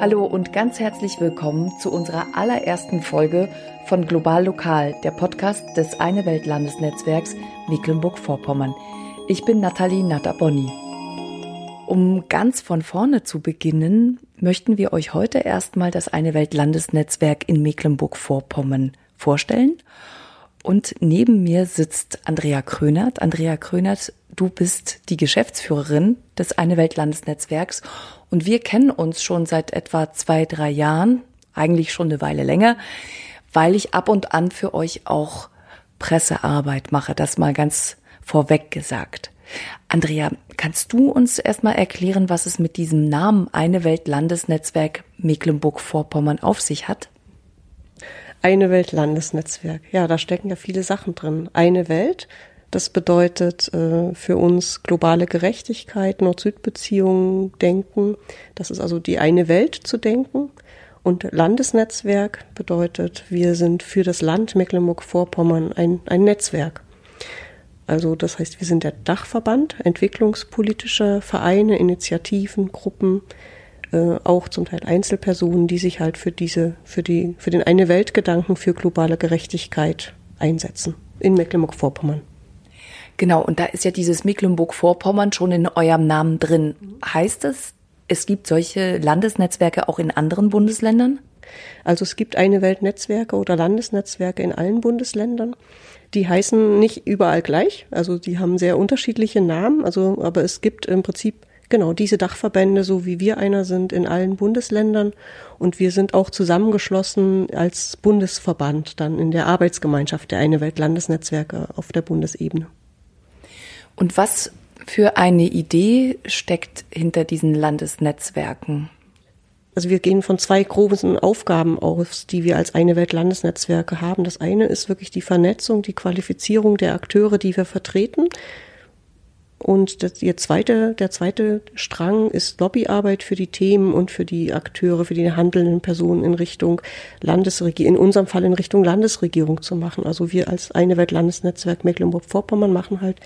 Hallo und ganz herzlich willkommen zu unserer allerersten Folge von Global Lokal, der Podcast des Eine Welt Landesnetzwerks Mecklenburg-Vorpommern. Ich bin Nathalie Nataboni. Um ganz von vorne zu beginnen, möchten wir euch heute erstmal das Eine Welt Landesnetzwerk in Mecklenburg-Vorpommern vorstellen. Und neben mir sitzt Andrea Krönert. Andrea Krönert, du bist die Geschäftsführerin des Eine Welt Landesnetzwerks und wir kennen uns schon seit etwa zwei, drei Jahren, eigentlich schon eine Weile länger, weil ich ab und an für euch auch Pressearbeit mache, das mal ganz vorweg gesagt. Andrea, kannst du uns erstmal erklären, was es mit diesem Namen Eine Welt Landesnetzwerk Mecklenburg-Vorpommern auf sich hat? Eine Welt Landesnetzwerk. Ja, da stecken ja viele Sachen drin. Eine Welt, das bedeutet äh, für uns globale Gerechtigkeit, Nord-Süd-Beziehungen denken. Das ist also die eine Welt zu denken. Und Landesnetzwerk bedeutet, wir sind für das Land Mecklenburg-Vorpommern ein, ein Netzwerk. Also das heißt, wir sind der Dachverband entwicklungspolitischer Vereine, Initiativen, Gruppen, äh, auch zum Teil Einzelpersonen, die sich halt für diese, für die, für den eine Weltgedanken für globale Gerechtigkeit einsetzen in Mecklenburg-Vorpommern. Genau, und da ist ja dieses Mecklenburg-Vorpommern schon in eurem Namen drin. Heißt es, es gibt solche Landesnetzwerke auch in anderen Bundesländern? Also es gibt eine Weltnetzwerke oder Landesnetzwerke in allen Bundesländern. Die heißen nicht überall gleich, also die haben sehr unterschiedliche Namen, also aber es gibt im Prinzip genau diese Dachverbände, so wie wir einer sind in allen Bundesländern und wir sind auch zusammengeschlossen als Bundesverband dann in der Arbeitsgemeinschaft der eine Welt Landesnetzwerke auf der Bundesebene. Und was für eine Idee steckt hinter diesen Landesnetzwerken? Also wir gehen von zwei großen Aufgaben aus, die wir als eine Welt Landesnetzwerke haben. Das eine ist wirklich die Vernetzung, die Qualifizierung der Akteure, die wir vertreten. Und das, der, zweite, der zweite Strang ist Lobbyarbeit für die Themen und für die Akteure, für die handelnden Personen in Richtung Landesregierung, in unserem Fall in Richtung Landesregierung zu machen. Also wir als eine Welt Landesnetzwerk Mecklenburg-Vorpommern machen halt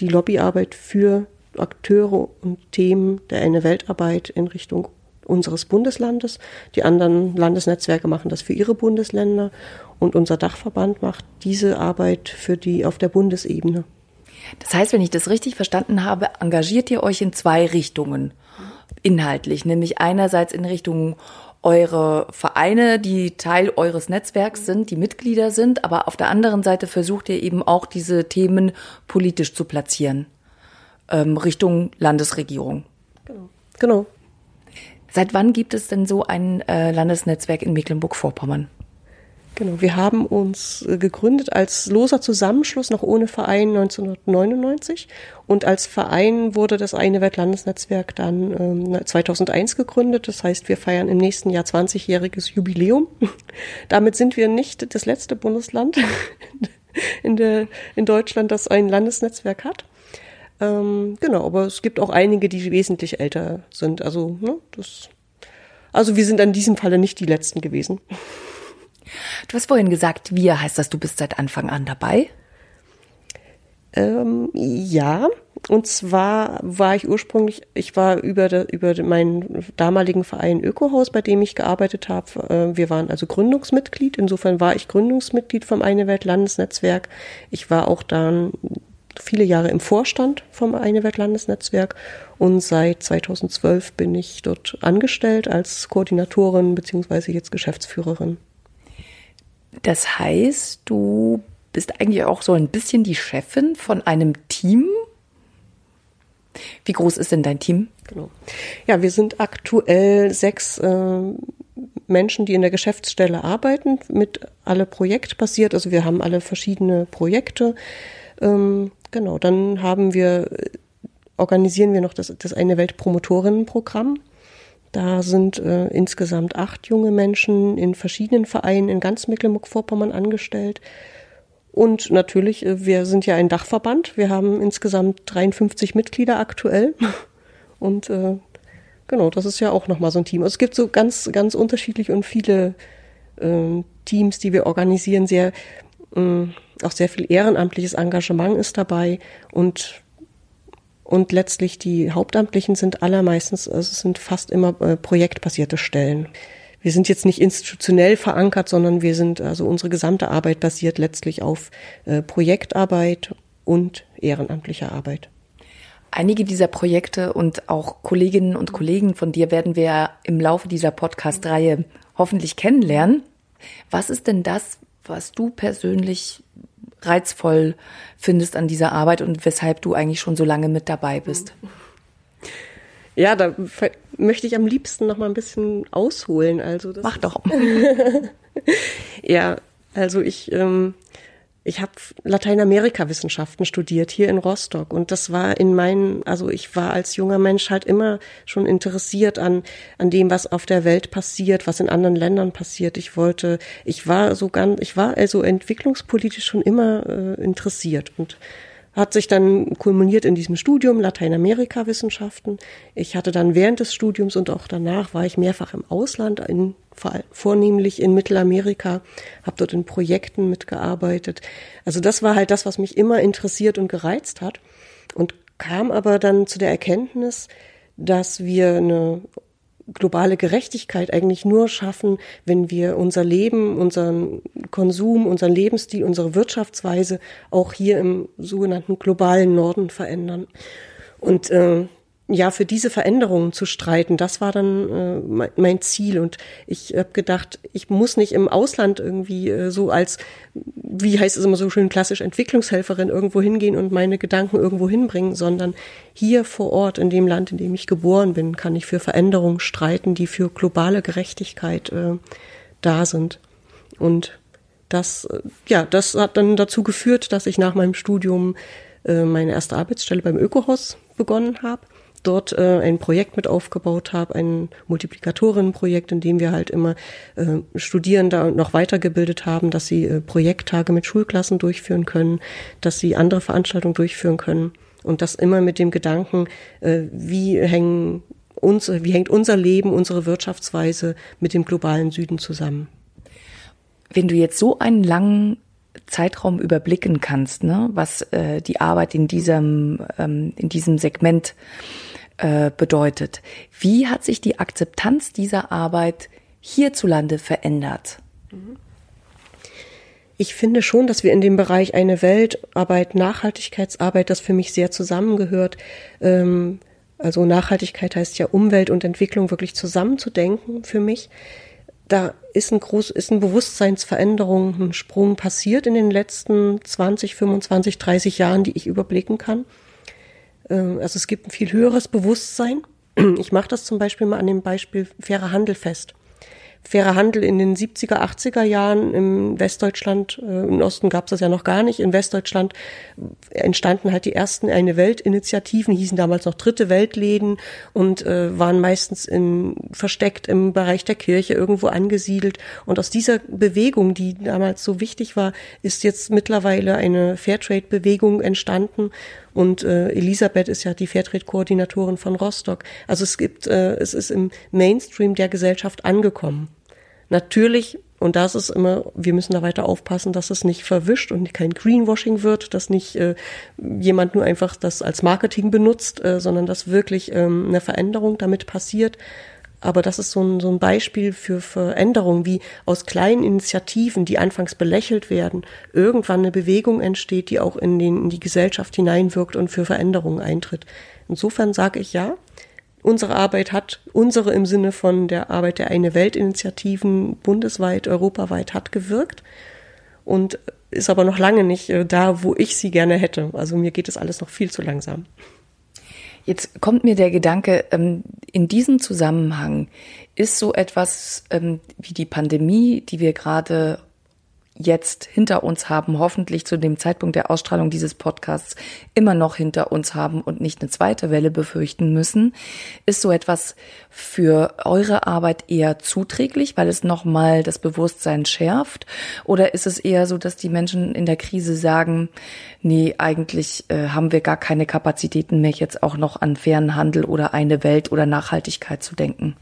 die Lobbyarbeit für Akteure und Themen der eine Weltarbeit in Richtung unseres Bundeslandes. Die anderen Landesnetzwerke machen das für ihre Bundesländer und unser Dachverband macht diese Arbeit für die auf der Bundesebene. Das heißt, wenn ich das richtig verstanden habe, engagiert ihr euch in zwei Richtungen inhaltlich, nämlich einerseits in Richtung eure Vereine, die Teil eures Netzwerks sind, die Mitglieder sind, aber auf der anderen Seite versucht ihr eben auch diese Themen politisch zu platzieren, ähm, Richtung Landesregierung. Genau. genau. Seit wann gibt es denn so ein äh, Landesnetzwerk in Mecklenburg-Vorpommern? Genau, wir haben uns äh, gegründet als loser Zusammenschluss, noch ohne Verein 1999. Und als Verein wurde das eine Weltlandesnetzwerk dann ähm, 2001 gegründet. Das heißt, wir feiern im nächsten Jahr 20-jähriges Jubiläum. Damit sind wir nicht das letzte Bundesland in, der, in Deutschland, das ein Landesnetzwerk hat. Ähm, genau, aber es gibt auch einige, die wesentlich älter sind. Also, ne, das, also wir sind an diesem Falle nicht die letzten gewesen. Du hast vorhin gesagt, wir heißt das, du bist seit Anfang an dabei? Ähm, ja, und zwar war ich ursprünglich, ich war über, de, über meinen damaligen Verein Ökohaus, bei dem ich gearbeitet habe. Äh, wir waren also Gründungsmitglied. Insofern war ich Gründungsmitglied vom Eine Welt Landesnetzwerk. Ich war auch dann viele Jahre im Vorstand vom Eine Welt Landesnetzwerk und seit 2012 bin ich dort angestellt als Koordinatorin beziehungsweise jetzt Geschäftsführerin. Das heißt, du bist eigentlich auch so ein bisschen die Chefin von einem Team. Wie groß ist denn dein Team? Genau. Ja, wir sind aktuell sechs äh, Menschen, die in der Geschäftsstelle arbeiten, mit alle projektbasiert. Also wir haben alle verschiedene Projekte. Ähm, genau, dann haben wir, organisieren wir noch das, das eine Weltpromotorinnenprogramm. Da sind äh, insgesamt acht junge Menschen in verschiedenen Vereinen in ganz Mecklenburg-Vorpommern angestellt. Und natürlich, äh, wir sind ja ein Dachverband. Wir haben insgesamt 53 Mitglieder aktuell. Und äh, genau, das ist ja auch nochmal so ein Team. Also es gibt so ganz, ganz unterschiedlich und viele äh, Teams, die wir organisieren. Sehr, äh, auch sehr viel ehrenamtliches Engagement ist dabei. Und Und letztlich die Hauptamtlichen sind allermeistens, also es sind fast immer äh, projektbasierte Stellen. Wir sind jetzt nicht institutionell verankert, sondern wir sind, also unsere gesamte Arbeit basiert letztlich auf äh, Projektarbeit und ehrenamtlicher Arbeit. Einige dieser Projekte und auch Kolleginnen und Kollegen von dir werden wir im Laufe dieser Podcast-Reihe hoffentlich kennenlernen. Was ist denn das, was du persönlich reizvoll findest an dieser Arbeit und weshalb du eigentlich schon so lange mit dabei bist? Ja, da möchte ich am liebsten noch mal ein bisschen ausholen. Also das Mach doch. ja, also ich ähm, ich habe Lateinamerika-Wissenschaften studiert hier in Rostock und das war in meinen, also ich war als junger Mensch halt immer schon interessiert an an dem, was auf der Welt passiert, was in anderen Ländern passiert. Ich wollte, ich war so ganz, ich war also entwicklungspolitisch schon immer äh, interessiert und hat sich dann kulminiert in diesem Studium Lateinamerika-Wissenschaften. Ich hatte dann während des Studiums und auch danach war ich mehrfach im Ausland, in, vornehmlich in Mittelamerika, habe dort in Projekten mitgearbeitet. Also das war halt das, was mich immer interessiert und gereizt hat und kam aber dann zu der Erkenntnis, dass wir eine globale Gerechtigkeit eigentlich nur schaffen, wenn wir unser Leben, unseren Konsum, unseren Lebensstil, unsere Wirtschaftsweise auch hier im sogenannten globalen Norden verändern. Und äh, ja, für diese Veränderungen zu streiten, das war dann äh, mein, Ziel. Und ich habe gedacht, ich muss nicht im Ausland irgendwie äh, so als, wie heißt es immer so schön klassisch, Entwicklungshelferin irgendwo hingehen und meine Gedanken irgendwo hinbringen, sondern hier vor Ort, in dem Land, in dem ich geboren bin, kann ich für Veränderungen streiten, die für globale Gerechtigkeit äh, da sind. Und das, äh, ja, das hat dann dazu geführt, dass ich nach meinem Studium äh, meine erste Arbeitsstelle beim Ökohaus begonnen habe dort äh, ein Projekt mit aufgebaut habe, ein Multiplikatorinnenprojekt, in dem wir halt immer äh, Studierende noch weitergebildet haben, dass sie äh, Projekttage mit Schulklassen durchführen können, dass sie andere Veranstaltungen durchführen können und das immer mit dem Gedanken, äh, wie hängen uns, wie hängt unser Leben, unsere Wirtschaftsweise mit dem globalen Süden zusammen. Wenn du jetzt so einen langen Zeitraum überblicken kannst, ne, was äh, die Arbeit in diesem ähm, in diesem Segment äh, bedeutet. Wie hat sich die Akzeptanz dieser Arbeit hierzulande verändert? Ich finde schon, dass wir in dem Bereich eine Weltarbeit, Nachhaltigkeitsarbeit, das für mich sehr zusammengehört. Ähm, also Nachhaltigkeit heißt ja Umwelt und Entwicklung wirklich zusammenzudenken für mich. Da ist ein groß, ist ein Bewusstseinsveränderung, ein Sprung passiert in den letzten 20, 25, 30 Jahren, die ich überblicken kann. Ähm, also es gibt ein viel höheres Bewusstsein. Ich mache das zum Beispiel mal an dem Beispiel fairer Handel fest. Fairer Handel in den 70er, 80er Jahren im Westdeutschland, äh, im Osten gab es das ja noch gar nicht, in Westdeutschland entstanden halt die ersten eine Weltinitiativen, hießen damals noch dritte Weltläden und äh, waren meistens in, versteckt im Bereich der Kirche irgendwo angesiedelt. Und aus dieser Bewegung, die damals so wichtig war, ist jetzt mittlerweile eine Fairtrade-Bewegung entstanden und äh, Elisabeth ist ja die Fairtrade-Koordinatorin von Rostock. Also es gibt, äh, es ist im Mainstream der Gesellschaft angekommen. Natürlich, und das ist immer, wir müssen da weiter aufpassen, dass es nicht verwischt und kein Greenwashing wird, dass nicht äh, jemand nur einfach das als Marketing benutzt, äh, sondern dass wirklich ähm, eine Veränderung damit passiert. Aber das ist so ein, so ein Beispiel für Veränderungen, wie aus kleinen Initiativen, die anfangs belächelt werden, irgendwann eine Bewegung entsteht, die auch in, den, in die Gesellschaft hineinwirkt und für Veränderungen eintritt. Insofern sage ich ja, unsere Arbeit hat, unsere im Sinne von der Arbeit der Eine Welt-Initiativen bundesweit, europaweit hat gewirkt und ist aber noch lange nicht äh, da, wo ich sie gerne hätte. Also mir geht es alles noch viel zu langsam. Jetzt kommt mir der Gedanke, ähm, in diesem Zusammenhang ist so etwas ähm, wie die Pandemie, die wir gerade jetzt hinter uns haben, hoffentlich zu dem Zeitpunkt der Ausstrahlung dieses Podcasts immer noch hinter uns haben und nicht eine zweite Welle befürchten müssen, ist so etwas für eure Arbeit eher zuträglich, weil es nochmal das Bewusstsein schärft? Oder ist es eher so, dass die Menschen in der Krise sagen, nee, eigentlich äh, haben wir gar keine Kapazitäten mehr, jetzt auch noch an fairen Handel oder eine Welt oder Nachhaltigkeit zu denken?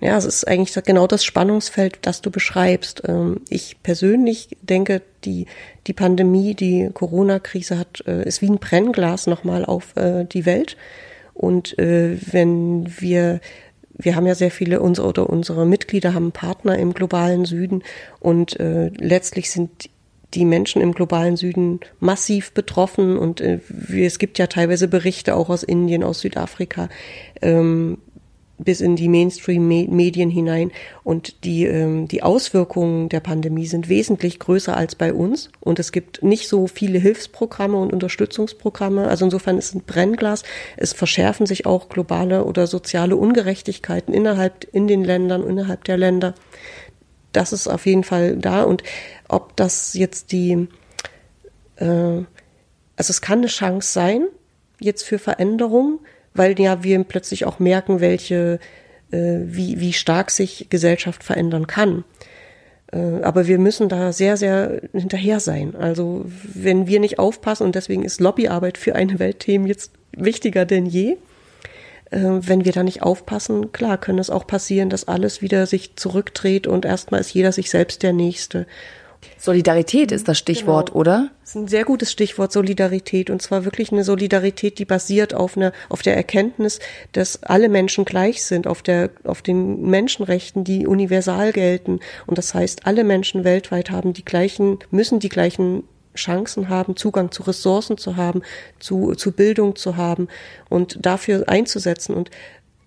Ja, es ist eigentlich genau das Spannungsfeld, das du beschreibst. Ähm, ich persönlich denke, die, die Pandemie, die Corona-Krise hat, äh, ist wie ein Brennglas nochmal auf äh, die Welt. Und äh, wenn wir wir haben ja sehr viele unsere oder unsere Mitglieder haben Partner im globalen Süden und letztlich sind die Menschen im globalen Süden massiv betroffen und es gibt ja teilweise Berichte auch aus Indien, aus Südafrika, ähm, bis in die Mainstream-Medien hinein. Und die, ähm, die Auswirkungen der Pandemie sind wesentlich größer als bei uns. Und es gibt nicht so viele Hilfsprogramme und Unterstützungsprogramme. Also insofern ist es ein Brennglas. Es verschärfen sich auch globale oder soziale Ungerechtigkeiten innerhalb, in den Ländern, innerhalb der Länder. Das ist auf jeden Fall da. Und ob das jetzt die, äh, also es kann eine Chance sein, jetzt für Veränderungen weil ja wir plötzlich auch merken, welche, äh, wie, wie stark sich Gesellschaft verändern kann. Äh, aber wir müssen da sehr, sehr hinterher sein. Also wenn wir nicht aufpassen, und deswegen ist Lobbyarbeit für eine Weltthemen jetzt wichtiger denn je, äh, wenn wir da nicht aufpassen, klar, können es auch passieren, dass alles wieder sich zurückdreht und erstmal ist jeder sich selbst der Nächste. Solidarität ist das Stichwort, genau. oder? Das ist ein sehr gutes Stichwort Solidarität und zwar wirklich eine Solidarität, die basiert auf einer auf der Erkenntnis, dass alle Menschen gleich sind, auf der auf den Menschenrechten, die universal gelten und das heißt, alle Menschen weltweit haben die gleichen müssen die gleichen Chancen haben, Zugang zu Ressourcen zu haben, zu, zu Bildung zu haben und dafür einzusetzen. Und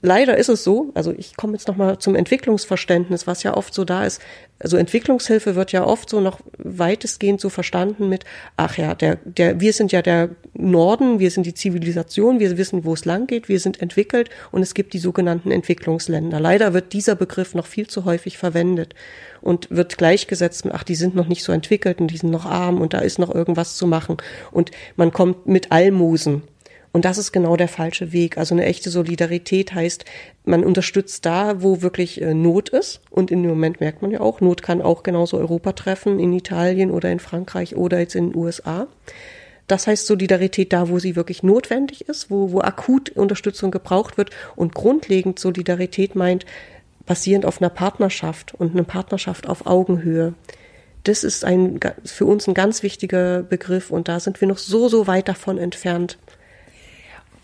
leider ist es so, also ich komme jetzt nochmal zum Entwicklungsverständnis, was ja oft so da ist. Also Entwicklungshilfe wird ja oft so noch weitestgehend so verstanden mit, ach ja, der, der, wir sind ja der Norden, wir sind die Zivilisation, wir wissen, wo es lang geht, wir sind entwickelt und es gibt die sogenannten Entwicklungsländer. Leider wird dieser Begriff noch viel zu häufig verwendet und wird gleichgesetzt mit, ach, die sind noch nicht so entwickelt und die sind noch arm und da ist noch irgendwas zu machen. Und man kommt mit Almosen und das ist genau der falsche Weg. Also eine echte Solidarität heißt, man unterstützt da, wo wirklich äh, Not ist. Und in dem Moment merkt man ja auch, Not kann auch genauso Europa treffen, in Italien oder in Frankreich oder jetzt in den USA. Das heißt Solidarität da, wo sie wirklich notwendig ist, wo, wo akut Unterstützung gebraucht wird. Und grundlegend Solidarität meint, basierend auf einer Partnerschaft und eine Partnerschaft auf Augenhöhe. Das ist ein, für uns ein ganz wichtiger Begriff und da sind wir noch so, so weit davon entfernt.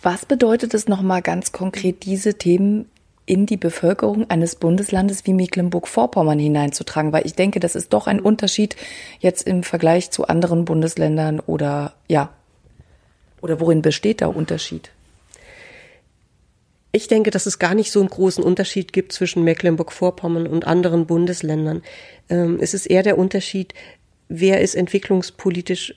Was bedeutet es nochmal ganz konkret, diese Themen in die Bevölkerung eines Bundeslandes wie Mecklenburg-Vorpommern hineinzutragen? Weil ich denke, das ist doch ein Unterschied jetzt im Vergleich zu anderen Bundesländern oder ja. Oder worin besteht der Unterschied? Ich denke, dass es gar nicht so einen großen Unterschied gibt zwischen Mecklenburg-Vorpommern und anderen Bundesländern. Ähm, es ist eher der Unterschied, wer ist entwicklungspolitisch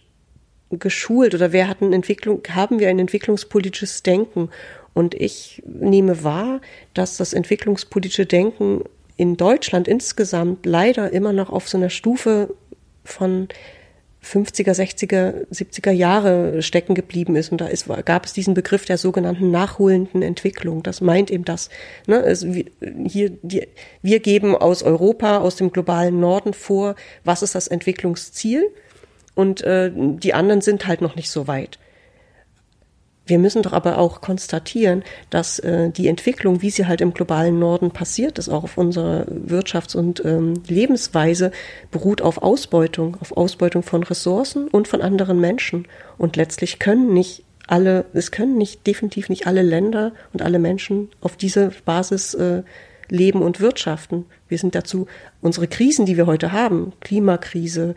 geschult oder wer hat eine Entwicklung, haben wir ein entwicklungspolitisches Denken? Und ich nehme wahr, dass das entwicklungspolitische Denken in Deutschland insgesamt leider immer noch auf so einer Stufe von 50er, 60er, 70er Jahre stecken geblieben ist. Und da ist, gab es diesen Begriff der sogenannten nachholenden Entwicklung. Das meint eben das. Ne, es, hier, die, wir geben aus Europa, aus dem globalen Norden vor, was ist das Entwicklungsziel? Und äh, die anderen sind halt noch nicht so weit. Wir müssen doch aber auch konstatieren, dass äh, die Entwicklung, wie sie halt im globalen Norden passiert ist, auch auf unserer Wirtschafts- und ähm, Lebensweise, beruht auf Ausbeutung, auf Ausbeutung von Ressourcen und von anderen Menschen. Und letztlich können nicht alle, es können nicht, definitiv nicht alle Länder und alle Menschen auf dieser Basis äh, leben und wirtschaften. Wir sind dazu, unsere Krisen, die wir heute haben, Klimakrise,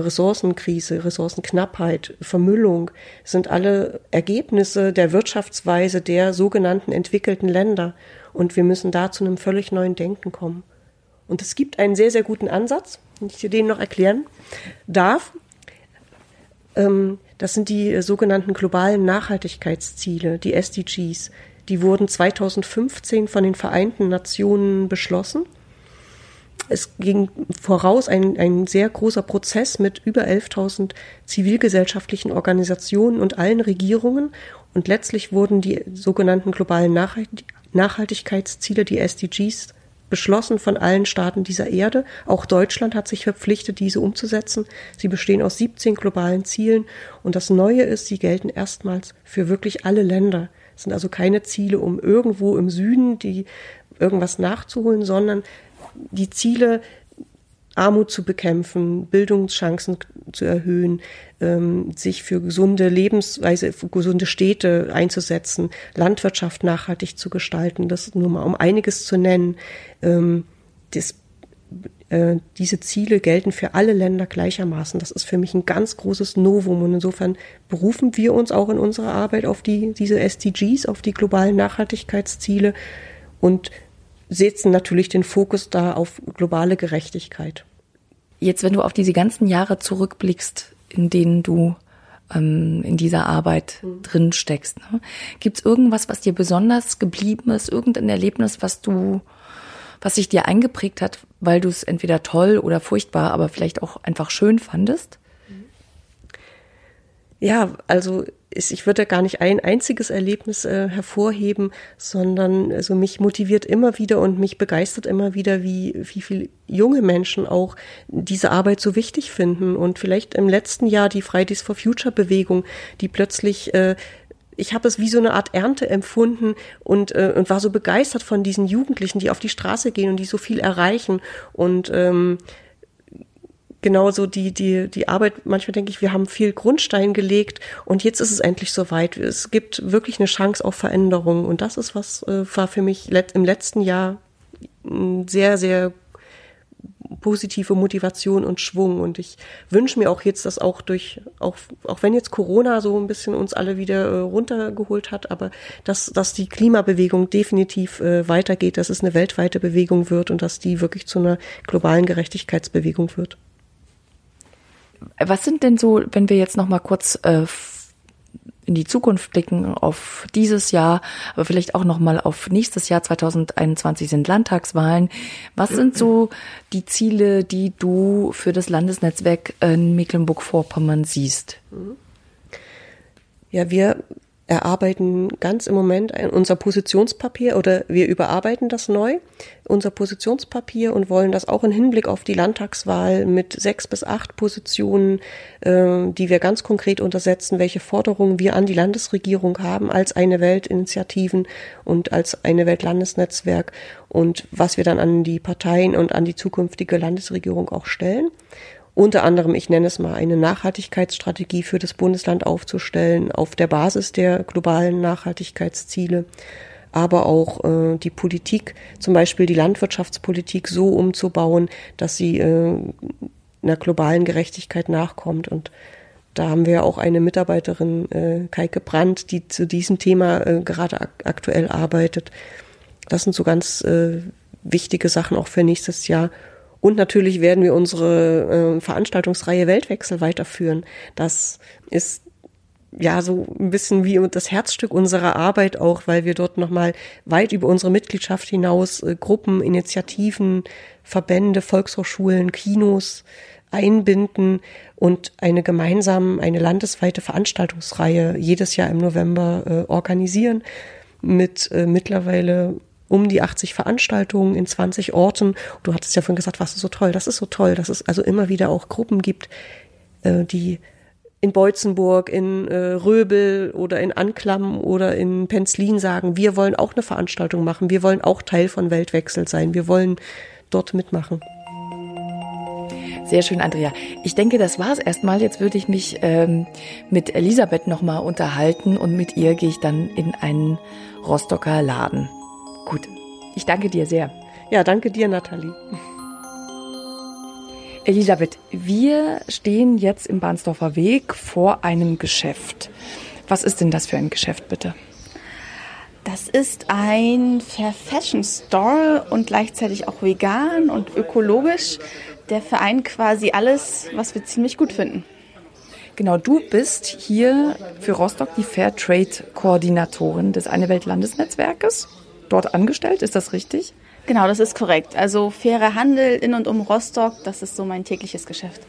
Ressourcenkrise, Ressourcenknappheit, Vermüllung sind alle Ergebnisse der Wirtschaftsweise der sogenannten entwickelten Länder. Und wir müssen da zu einem völlig neuen Denken kommen. Und es gibt einen sehr, sehr guten Ansatz, wenn ich dir den noch erklären darf. Ähm, das sind die sogenannten globalen Nachhaltigkeitsziele, die SDGs. Die wurden 2015 von den Vereinten Nationen beschlossen es ging voraus ein, ein sehr großer Prozess mit über 11.000 zivilgesellschaftlichen Organisationen und allen Regierungen. Und letztlich wurden die sogenannten globalen Nachhaltigkeitsziele, die SDGs, beschlossen von allen Staaten dieser Erde. Auch Deutschland hat sich verpflichtet, diese umzusetzen. Sie bestehen aus 17 globalen Zielen. Und das Neue ist, sie gelten erstmals für wirklich alle Länder. Es sind also keine Ziele, um irgendwo im Süden die irgendwas nachzuholen, sondern die Ziele, Armut zu bekämpfen, Bildungschancen zu erhöhen, ähm, sich für gesunde Lebensweise, für gesunde Städte einzusetzen, Landwirtschaft nachhaltig zu gestalten, das nur mal um einiges zu nennen. Ähm, das, äh, diese Ziele gelten für alle Länder gleichermaßen. Das ist für mich ein ganz großes Novum und insofern berufen wir uns auch in unserer Arbeit auf die, diese SDGs, auf die globalen Nachhaltigkeitsziele und setzen natürlich den Fokus da auf globale Gerechtigkeit. Jetzt, wenn du auf diese ganzen Jahre zurückblickst, in denen du ähm, in dieser Arbeit mhm. drin steckst, ne? gibt es irgendwas, was dir besonders geblieben ist, irgendein Erlebnis, was du, was sich dir eingeprägt hat, weil du es entweder toll oder furchtbar, aber vielleicht auch einfach schön fandest? Ja, also ich würde gar nicht ein einziges Erlebnis äh, hervorheben, sondern also mich motiviert immer wieder und mich begeistert immer wieder, wie, wie viel junge Menschen auch diese Arbeit so wichtig finden und vielleicht im letzten Jahr die Fridays for Future Bewegung, die plötzlich äh, ich habe es wie so eine Art Ernte empfunden und, äh, und war so begeistert von diesen Jugendlichen, die auf die Straße gehen und die so viel erreichen. Und ähm, genauso die, die, die Arbeit, manchmal denke ich, wir haben viel Grundstein gelegt und jetzt ist es endlich soweit. Es gibt wirklich eine Chance auf Veränderung und das ist was, äh, war für mich im letzten Jahr sehr, sehr positive Motivation und Schwung. Und ich wünsche mir auch jetzt, dass auch durch, auch, auch wenn jetzt Corona so ein bisschen uns alle wieder äh, runtergeholt hat, aber dass, dass die Klimabewegung definitiv äh, weitergeht, dass es eine weltweite Bewegung wird und dass die wirklich zu einer globalen Gerechtigkeitsbewegung wird. Was sind denn so, wenn wir jetzt noch mal kurz äh, in die Zukunft blicken, auf dieses Jahr, aber vielleicht auch noch mal auf nächstes Jahr 2021 sind Landtagswahlen. Was sind so die Ziele, die du für das Landesnetzwerk in Mecklenburg-Vorpommern siehst? Ja, wir erarbeiten ganz im Moment unser Positionspapier oder wir überarbeiten das neu, unser Positionspapier und wollen das auch in Hinblick auf die Landtagswahl mit sechs bis acht Positionen, äh, die wir ganz konkret untersetzen, welche Forderungen wir an die Landesregierung haben als eine Weltinitiativen und als eine Weltlandesnetzwerk und was wir dann an die Parteien und an die zukünftige Landesregierung auch stellen unter anderem, ich nenne es mal, eine Nachhaltigkeitsstrategie für das Bundesland aufzustellen auf der Basis der globalen Nachhaltigkeitsziele, aber auch äh, die Politik, zum Beispiel die Landwirtschaftspolitik so umzubauen, dass sie äh, einer globalen Gerechtigkeit nachkommt. Und da haben wir auch eine Mitarbeiterin, äh, Kaike Brandt, die zu diesem Thema äh, gerade ak aktuell arbeitet. Das sind so ganz äh, wichtige Sachen auch für nächstes Jahr. Und natürlich werden wir unsere äh, Veranstaltungsreihe Weltwechsel weiterführen. Das ist ja so ein bisschen wie das Herzstück unserer Arbeit auch, weil wir dort nochmal weit über unsere Mitgliedschaft hinaus äh, Gruppen, Initiativen, Verbände, Volkshochschulen, Kinos einbinden und eine gemeinsame, eine landesweite Veranstaltungsreihe jedes Jahr im November äh, organisieren mit äh, mittlerweile um die 80 Veranstaltungen in 20 Orten. Du hattest ja vorhin gesagt, was ist so toll, das ist so toll, dass es also immer wieder auch Gruppen gibt, äh, die in Beutzenburg, in äh, Röbel oder in Anklam oder in Penzlin sagen, wir wollen auch eine Veranstaltung machen, wir wollen auch Teil von Weltwechsel sein, wir wollen dort mitmachen. Sehr schön, Andrea. Ich denke, das war es erstmal. Jetzt würde ich mich ähm, mit Elisabeth nochmal unterhalten und mit ihr gehe ich dann in einen Rostocker Laden. Gut, ich danke dir sehr. Ja, danke dir, Nathalie. Elisabeth, wir stehen jetzt im Bahnsdorfer Weg vor einem Geschäft. Was ist denn das für ein Geschäft, bitte? Das ist ein Fair Fashion Store und gleichzeitig auch vegan und ökologisch. Der vereint quasi alles, was wir ziemlich gut finden. Genau, du bist hier für Rostock die Fair Trade Koordinatorin des Eine Welt Landesnetzwerkes dort angestellt, ist das richtig? Genau, das ist korrekt. Also fairer Handel in und um Rostock, das ist so mein tägliches Geschäft.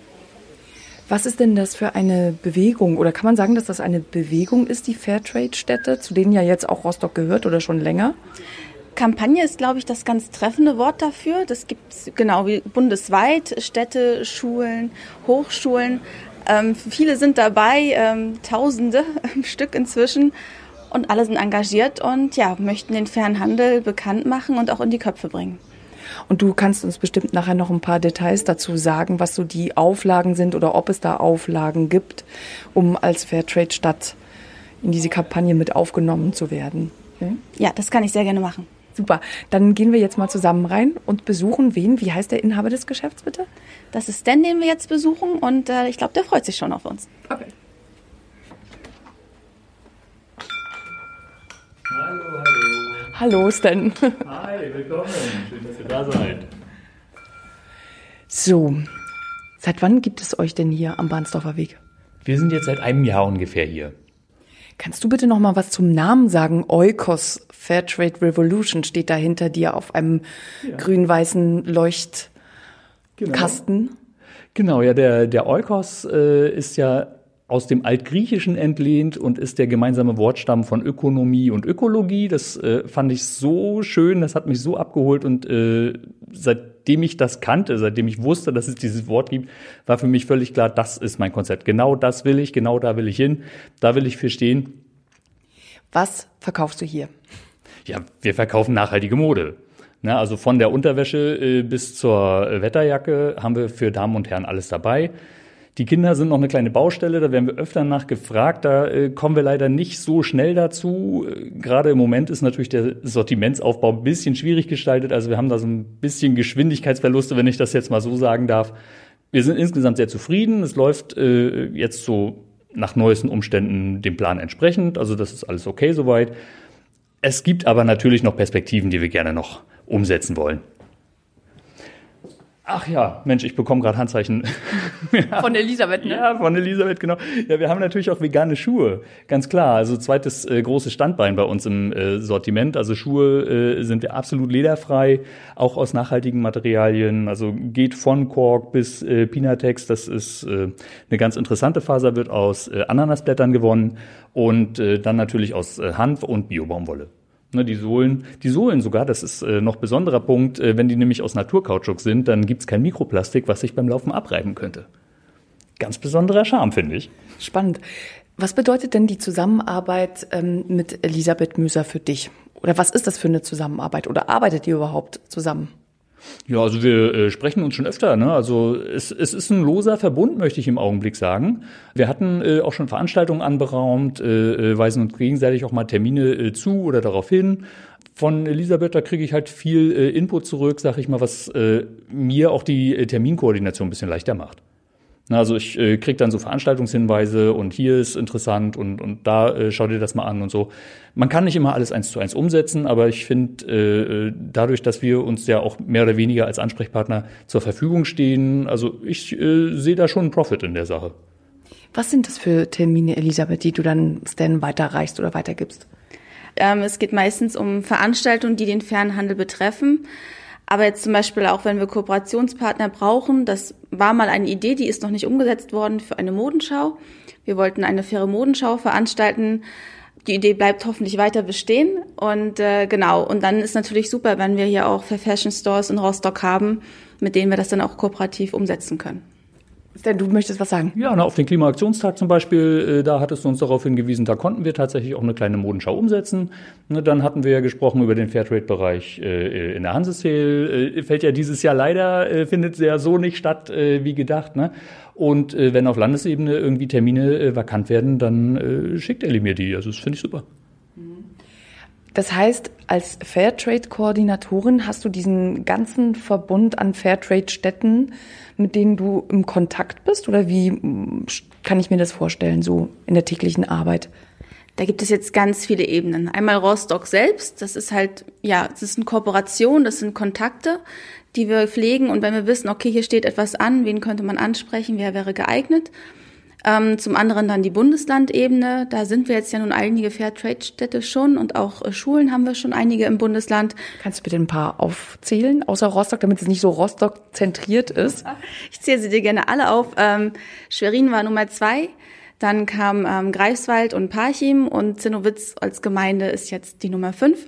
Was ist denn das für eine Bewegung? Oder kann man sagen, dass das eine Bewegung ist, die Fairtrade-Städte, zu denen ja jetzt auch Rostock gehört oder schon länger? Kampagne ist, glaube ich, das ganz treffende Wort dafür. Das gibt es genau wie bundesweit Städte, Schulen, Hochschulen. Ähm, viele sind dabei, ähm, Tausende im Stück inzwischen. Und alle sind engagiert und ja, möchten den fairen Handel bekannt machen und auch in die Köpfe bringen. Und du kannst uns bestimmt nachher noch ein paar Details dazu sagen, was so die Auflagen sind oder ob es da Auflagen gibt, um als Fairtrade-Stadt in diese Kampagne mit aufgenommen zu werden. Ja, das kann ich sehr gerne machen. Super. Dann gehen wir jetzt mal zusammen rein und besuchen wen? Wie heißt der Inhaber des Geschäfts bitte? Das ist Dan, den wir jetzt besuchen und äh, ich glaube, der freut sich schon auf uns. Okay. Hallo, hallo. Hallo Stan. Hi, willkommen. Schön, dass ihr da seid. So, seit wann gibt es euch denn hier am Bahnsdorfer Weg? Wir sind jetzt seit einem Jahr ungefähr hier. Kannst du bitte noch mal was zum Namen sagen? Oikos Fairtrade Revolution steht da hinter dir auf einem grün-weißen Leuchtkasten. Genau, ja, der, der Oikos äh, ist ja aus dem Altgriechischen entlehnt und ist der gemeinsame Wortstamm von Ökonomie und Ökologie. Das äh, fand ich so schön, das hat mich so abgeholt und äh, seitdem ich das kannte, seitdem ich wusste, dass es dieses Wort gibt, war für mich völlig klar, das ist mein Konzept. Genau das will ich, genau da will ich hin, da will ich für stehen. Was verkaufst du hier? Ja, wir verkaufen nachhaltige Mode. Na, also von der Unterwäsche äh, bis zur Wetterjacke haben wir für Damen und Herren alles dabei. Die Kinder sind noch eine kleine Baustelle, da werden wir öfter nach gefragt. Da äh, kommen wir leider nicht so schnell dazu. Äh, Gerade im Moment ist natürlich der Sortimentsaufbau ein bisschen schwierig gestaltet. Also wir haben da so ein bisschen Geschwindigkeitsverluste, wenn ich das jetzt mal so sagen darf. Wir sind insgesamt sehr zufrieden. Es läuft äh, jetzt so nach neuesten Umständen dem Plan entsprechend. Also das ist alles okay soweit. Es gibt aber natürlich noch Perspektiven, die wir gerne noch umsetzen wollen. Ach ja, Mensch, ich bekomme gerade Handzeichen. Von Elisabeth, ne? Ja, von Elisabeth, genau. Ja, wir haben natürlich auch vegane Schuhe, ganz klar. Also zweites äh, großes Standbein bei uns im äh, Sortiment. Also Schuhe äh, sind wir absolut lederfrei, auch aus nachhaltigen Materialien. Also geht von Kork bis äh, Pinatex. Das ist äh, eine ganz interessante Faser, wird aus äh, Ananasblättern gewonnen und äh, dann natürlich aus äh, Hanf und Biobaumwolle. Ne, die Sohlen, die Sohlen sogar, das ist äh, noch besonderer Punkt, äh, wenn die nämlich aus Naturkautschuk sind, dann gibt's kein Mikroplastik, was sich beim Laufen abreiben könnte. Ganz besonderer Charme, finde ich. Spannend. Was bedeutet denn die Zusammenarbeit ähm, mit Elisabeth Müser für dich? Oder was ist das für eine Zusammenarbeit? Oder arbeitet ihr überhaupt zusammen? Ja, also wir äh, sprechen uns schon öfter. Ne? Also es, es ist ein loser Verbund, möchte ich im Augenblick sagen. Wir hatten äh, auch schon Veranstaltungen anberaumt, äh, äh, weisen uns gegenseitig auch mal Termine äh, zu oder darauf hin. Von Elisabeth, da kriege ich halt viel äh, Input zurück, sag ich mal, was äh, mir auch die äh, Terminkoordination ein bisschen leichter macht. Na, also ich äh, krieg dann so Veranstaltungshinweise und hier ist interessant und, und da äh, schau dir das mal an und so. Man kann nicht immer alles eins zu eins umsetzen, aber ich finde, äh, dadurch, dass wir uns ja auch mehr oder weniger als Ansprechpartner zur Verfügung stehen, also ich äh, sehe da schon einen Profit in der Sache. Was sind das für Termine, Elisabeth, die du dann Stan weiterreichst oder weitergibst? Ähm, es geht meistens um Veranstaltungen, die den Fernhandel betreffen. Aber jetzt zum Beispiel auch, wenn wir Kooperationspartner brauchen, das war mal eine Idee, die ist noch nicht umgesetzt worden für eine Modenschau. Wir wollten eine faire Modenschau veranstalten. Die Idee bleibt hoffentlich weiter bestehen. Und äh, genau, und dann ist natürlich super, wenn wir hier auch für Fashion Stores in Rostock haben, mit denen wir das dann auch kooperativ umsetzen können. Stan, du möchtest was sagen? Ja, na, auf den Klimaaktionstag zum Beispiel, äh, da hattest du uns darauf hingewiesen, da konnten wir tatsächlich auch eine kleine Modenschau umsetzen. Dann hatten wir ja gesprochen über den Fairtrade-Bereich äh, in der Hansesale. Äh, fällt ja dieses Jahr leider, äh, findet ja so nicht statt äh, wie gedacht. Ne? Und äh, wenn auf Landesebene irgendwie Termine äh, vakant werden, dann äh, schickt Ellie mir die. Also das finde ich super. Das heißt, als Fairtrade-Koordinatorin hast du diesen ganzen Verbund an Fairtrade-Städten, mit denen du im Kontakt bist? Oder wie kann ich mir das vorstellen, so in der täglichen Arbeit? Da gibt es jetzt ganz viele Ebenen. Einmal Rostock selbst, das ist halt, ja, das ist eine Kooperation, das sind Kontakte, die wir pflegen. Und wenn wir wissen, okay, hier steht etwas an, wen könnte man ansprechen, wer wäre geeignet? Ähm, zum anderen dann die Bundeslandebene. Da sind wir jetzt ja nun einige Fairtrade-Städte schon und auch äh, Schulen haben wir schon einige im Bundesland. Kannst du bitte ein paar aufzählen, außer Rostock, damit es nicht so Rostock-zentriert ist? Ich zähle sie dir gerne alle auf. Ähm, Schwerin war Nummer zwei. Dann kam ähm, Greifswald und Parchim und Zinnowitz als Gemeinde ist jetzt die Nummer fünf.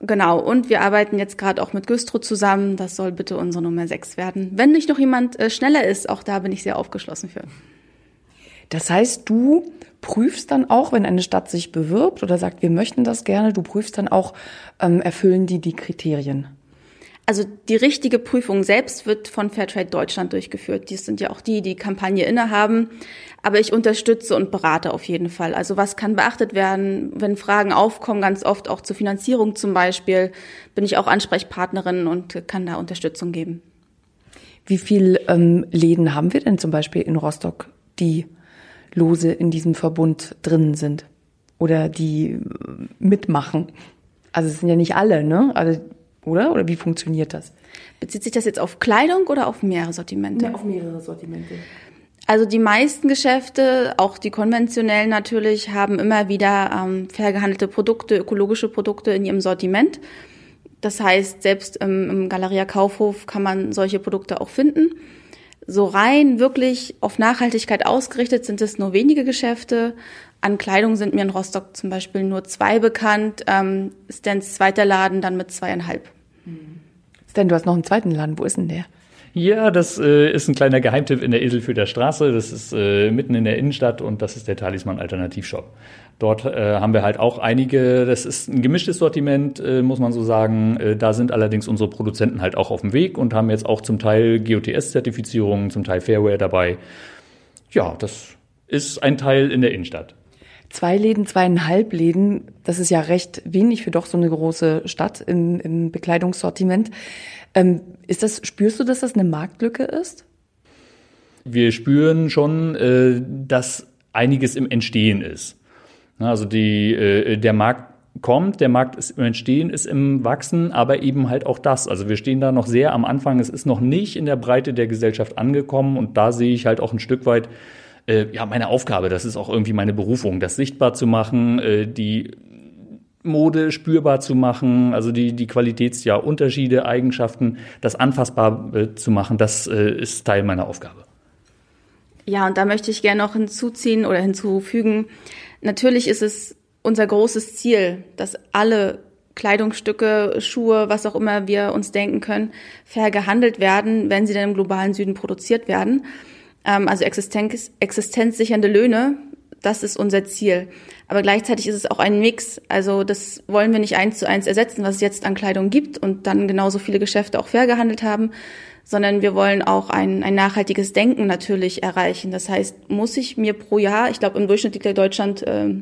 Genau, und wir arbeiten jetzt gerade auch mit Güstrow zusammen. Das soll bitte unsere Nummer sechs werden. Wenn nicht noch jemand äh, schneller ist, auch da bin ich sehr aufgeschlossen für. Das heißt, du prüfst dann auch, wenn eine Stadt sich bewirbt oder sagt, wir möchten das gerne, du prüfst dann auch, ähm, erfüllen die die Kriterien? Also die richtige Prüfung selbst wird von Fairtrade Deutschland durchgeführt. Die sind ja auch die, die Kampagne innehaben. Aber ich unterstütze und berate auf jeden Fall. Also was kann beachtet werden, wenn Fragen aufkommen, ganz oft auch zur Finanzierung zum Beispiel, bin ich auch Ansprechpartnerin und kann da Unterstützung geben. Wie viele ähm, Läden haben wir denn zum Beispiel in Rostock, die lose in diesem Verbund drin sind oder die äh, mitmachen? Also es sind ja nicht alle, ne? Also oder? Oder wie funktioniert das? Bezieht sich das jetzt auf Kleidung oder auf mehrere Sortimente? Ja, auf mehrere Sortimente. Also die meisten Geschäfte, auch die konventionellen natürlich, haben immer wieder ähm, fair gehandelte Produkte, ökologische Produkte in ihrem Sortiment. Das heißt, selbst im, im Galeria Kaufhof kann man solche Produkte auch finden. So rein wirklich auf Nachhaltigkeit ausgerichtet sind es nur wenige Geschäfte. An Kleidung sind mir in Rostock zum Beispiel nur zwei bekannt. Ähm, Stans zweiter Laden dann mit zweieinhalb. Stan, du hast noch einen zweiten Laden. Wo ist denn der? Ja, das äh, ist ein kleiner Geheimtipp in der Eselfürder Straße. Das ist äh, mitten in der Innenstadt und das ist der Talisman Alternativshop. Dort äh, haben wir halt auch einige, das ist ein gemischtes Sortiment, äh, muss man so sagen. Äh, da sind allerdings unsere Produzenten halt auch auf dem Weg und haben jetzt auch zum Teil GOTS-Zertifizierungen, zum Teil Fairware dabei. Ja, das ist ein Teil in der Innenstadt. Zwei Läden, zweieinhalb Läden, das ist ja recht wenig für doch so eine große Stadt im, im Bekleidungssortiment. Ähm, ist das, spürst du, dass das eine Marktlücke ist? Wir spüren schon, äh, dass einiges im Entstehen ist. Also die, äh, der Markt kommt, der Markt ist im Entstehen, ist im Wachsen, aber eben halt auch das. Also wir stehen da noch sehr am Anfang. Es ist noch nicht in der Breite der Gesellschaft angekommen und da sehe ich halt auch ein Stück weit äh, ja, meine Aufgabe, das ist auch irgendwie meine Berufung, das sichtbar zu machen, äh, die Mode spürbar zu machen, also die, die Qualitätsunterschiede, ja, Eigenschaften, das anfassbar zu machen, das ist Teil meiner Aufgabe. Ja, und da möchte ich gerne noch hinzuziehen oder hinzufügen, natürlich ist es unser großes Ziel, dass alle Kleidungsstücke, Schuhe, was auch immer wir uns denken können, fair gehandelt werden, wenn sie dann im globalen Süden produziert werden. Ähm, also Existenz, existenzsichernde Löhne, das ist unser Ziel. Aber gleichzeitig ist es auch ein Mix. Also das wollen wir nicht eins zu eins ersetzen, was es jetzt an Kleidung gibt und dann genauso viele Geschäfte auch fair gehandelt haben, sondern wir wollen auch ein, ein nachhaltiges Denken natürlich erreichen. Das heißt, muss ich mir pro Jahr, ich glaube im Durchschnitt liegt der Deutschland, äh,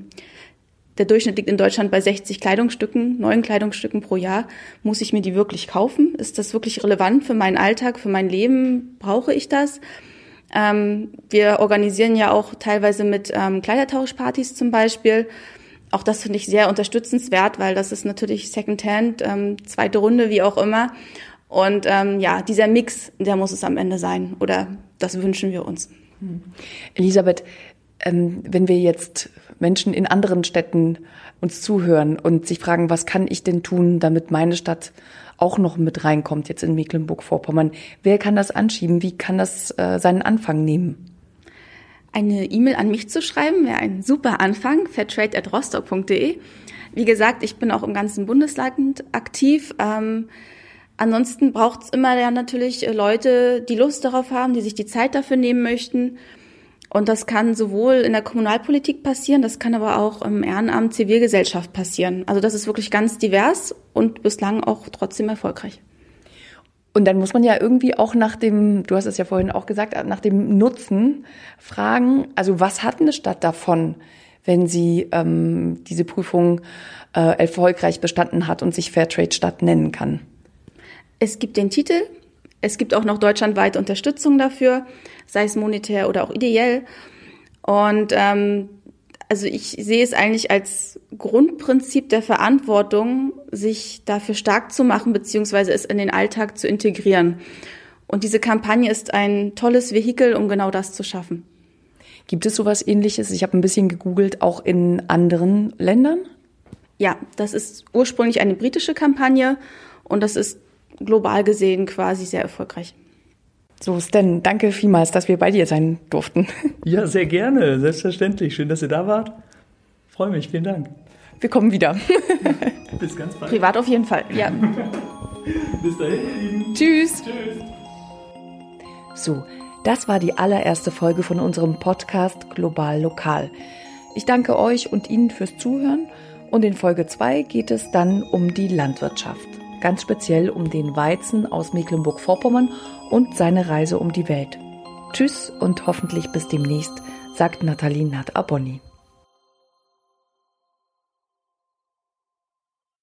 der Durchschnitt liegt in Deutschland bei 60 Kleidungsstücken, neuen Kleidungsstücken pro Jahr. Muss ich mir die wirklich kaufen? Ist das wirklich relevant für meinen Alltag, für mein Leben? Brauche ich das? Ähm, wir organisieren ja auch teilweise mit ähm, Kleidertauschpartys zum Beispiel. Auch das finde ich sehr unterstützenswert, weil das ist natürlich Secondhand, ähm, zweite Runde, wie auch immer. Und ähm, ja, dieser Mix, der muss es am Ende sein. Oder das wünschen wir uns. Elisabeth, ähm, wenn wir jetzt Menschen in anderen Städten uns zuhören und sich fragen, was kann ich denn tun, damit meine Stadt auch noch mit reinkommt jetzt in Mecklenburg-Vorpommern. Wer kann das anschieben? Wie kann das äh, seinen Anfang nehmen? Eine E-Mail an mich zu schreiben wäre ein super Anfang, fairtrade.rostock.de. Wie gesagt, ich bin auch im ganzen Bundesland aktiv. Ähm, ansonsten braucht es immer ja natürlich äh, Leute, die Lust darauf haben, die sich die Zeit dafür nehmen möchten. Und das kann sowohl in der Kommunalpolitik passieren, das kann aber auch im Ehrenamt Zivilgesellschaft passieren. Also das ist wirklich ganz divers und bislang auch trotzdem erfolgreich. Und dann muss man ja irgendwie auch nach dem, du hast es ja vorhin auch gesagt, nach dem Nutzen fragen, also was hat eine Stadt davon, wenn sie ähm, diese Prüfung äh, erfolgreich bestanden hat und sich Fairtrade-Stadt nennen kann? Es gibt den Titel, es gibt auch noch deutschlandweite Unterstützung dafür, sei es monetär oder auch ideell. Und ähm, also ich sehe es eigentlich als Grundprinzip der Verantwortung, sich dafür stark zu machen, beziehungsweise es in den Alltag zu integrieren. Und diese Kampagne ist ein tolles Vehikel, um genau das zu schaffen. Gibt es sowas ähnliches? Ich habe ein bisschen gegoogelt, auch in anderen Ländern? Ja, das ist ursprünglich eine britische Kampagne und das ist global gesehen quasi sehr erfolgreich. So, Stan, danke vielmals, dass wir bei dir sein durften. Ja, sehr gerne, selbstverständlich. Schön, dass ihr da wart. Freue mich, vielen Dank. Wir kommen wieder. Bis ganz bald. Privat auf jeden Fall, ja. Bis dahin. Tschüss. Tschüss. So, Das war die allererste Folge von unserem Podcast Global Lokal. Ich danke euch und Ihnen fürs Zuhören und in Folge 2 geht es dann um die Landwirtschaft, ganz speziell um den Weizen aus Mecklenburg-Vorpommern und seine Reise um die Welt. Tschüss und hoffentlich bis demnächst, sagt Nathalie Nat Abonni.